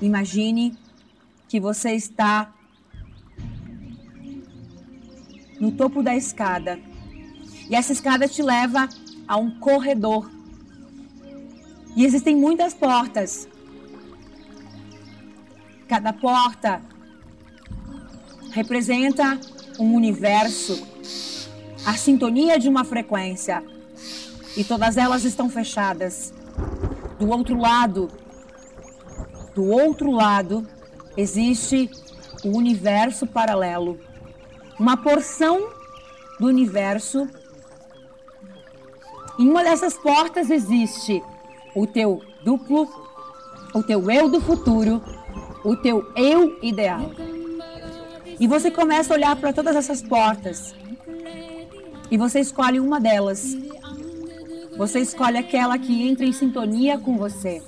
Imagine que você está no topo da escada e essa escada te leva a um corredor. E existem muitas portas. Cada porta representa um universo, a sintonia de uma frequência. E todas elas estão fechadas. Do outro lado, do outro lado, existe o universo paralelo. Uma porção do universo. Em uma dessas portas existe o teu duplo, o teu eu do futuro, o teu eu ideal. E você começa a olhar para todas essas portas. E você escolhe uma delas. Você escolhe aquela que entra em sintonia com você.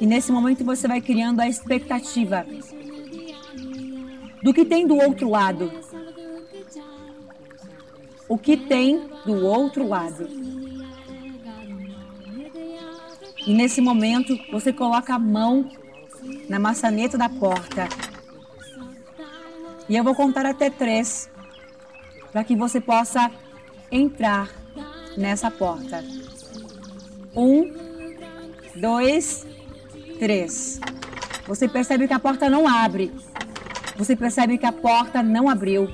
E nesse momento você vai criando a expectativa do que tem do outro lado. O que tem do outro lado. E nesse momento você coloca a mão na maçaneta da porta. E eu vou contar até três para que você possa entrar nessa porta. Um, dois, três. Você percebe que a porta não abre. Você percebe que a porta não abriu.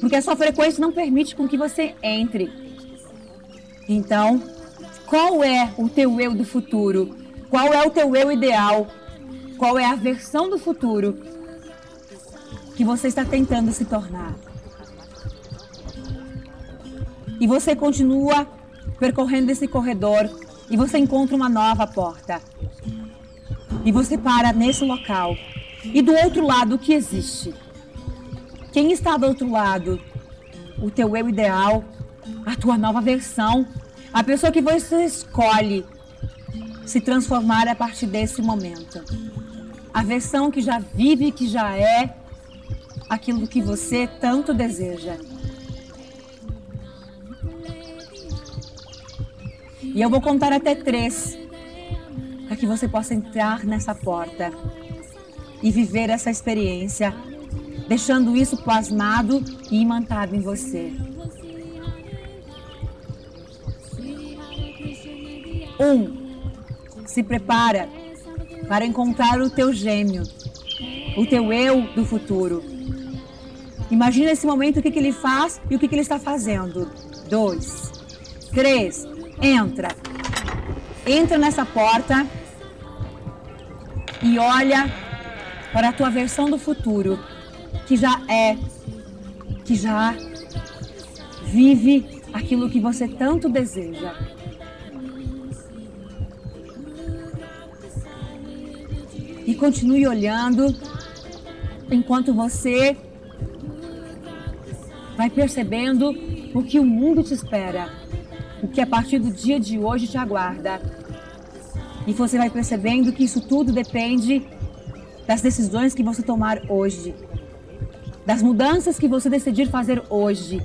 Porque a sua frequência não permite com que você entre. Então, qual é o teu eu do futuro? Qual é o teu eu ideal? Qual é a versão do futuro que você está tentando se tornar? E você continua percorrendo esse corredor e você encontra uma nova porta. E você para nesse local. E do outro lado, o que existe? Quem está do outro lado? O teu eu ideal, a tua nova versão, a pessoa que você escolhe se transformar a partir desse momento. A versão que já vive, que já é aquilo que você tanto deseja. E eu vou contar até três para que você possa entrar nessa porta e viver essa experiência, deixando isso plasmado e imantado em você. Um, se prepara para encontrar o teu gêmeo, o teu eu do futuro. Imagina esse momento o que, que ele faz e o que, que ele está fazendo. Dois, três, entra. Entra nessa porta e olha para a tua versão do futuro, que já é, que já vive aquilo que você tanto deseja. E continue olhando enquanto você vai percebendo o que o mundo te espera, o que a partir do dia de hoje te aguarda. E você vai percebendo que isso tudo depende das decisões que você tomar hoje, das mudanças que você decidir fazer hoje.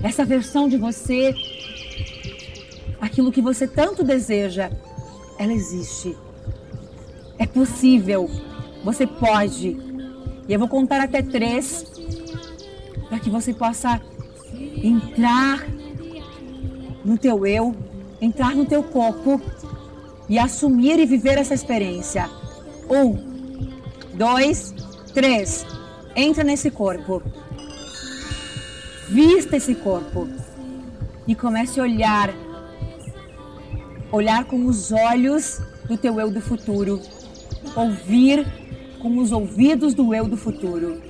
Essa versão de você, aquilo que você tanto deseja, ela existe. É possível. Você pode. E eu vou contar até três para que você possa entrar no teu eu, entrar no teu corpo e assumir e viver essa experiência. Um, dois, três. Entra nesse corpo. Vista esse corpo e comece a olhar. Olhar com os olhos do teu eu do futuro. Ouvir com os ouvidos do eu do futuro.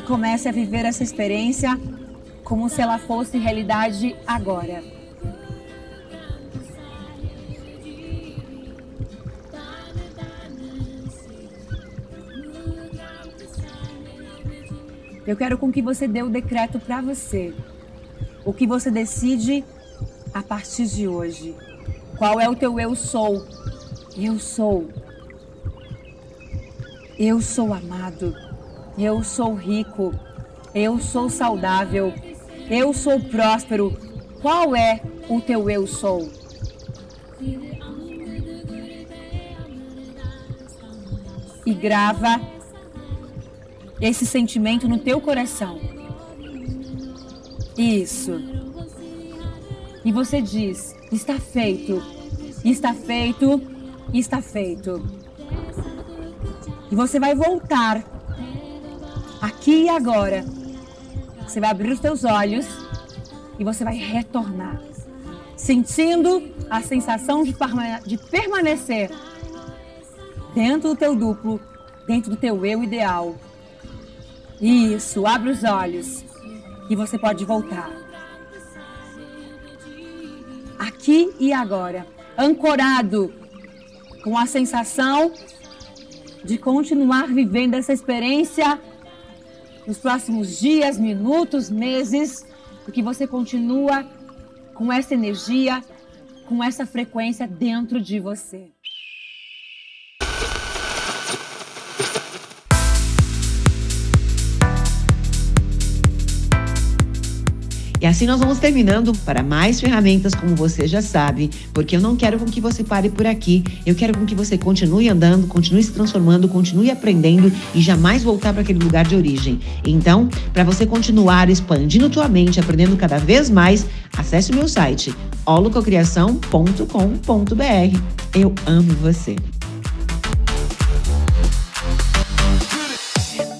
E comece a viver essa experiência como se ela fosse realidade agora. Eu quero com que você dê o decreto para você. O que você decide a partir de hoje. Qual é o teu eu sou? Eu sou. Eu sou amado. Eu sou rico. Eu sou saudável. Eu sou próspero. Qual é o teu eu sou? E grava esse sentimento no teu coração. Isso. E você diz: está feito, está feito, está feito. E você vai voltar aqui e agora. Você vai abrir os teus olhos e você vai retornar, sentindo a sensação de, de permanecer dentro do teu duplo, dentro do teu eu ideal. Isso, abre os olhos e você pode voltar. Aqui e agora, ancorado com a sensação de continuar vivendo essa experiência nos próximos dias, minutos, meses, porque você continua com essa energia, com essa frequência dentro de você. E assim nós vamos terminando para mais ferramentas, como você já sabe, porque eu não quero com que você pare por aqui. Eu quero com que você continue andando, continue se transformando, continue aprendendo e jamais voltar para aquele lugar de origem. Então, para você continuar expandindo tua mente, aprendendo cada vez mais, acesse o meu site holococriação.com.br. Eu amo você.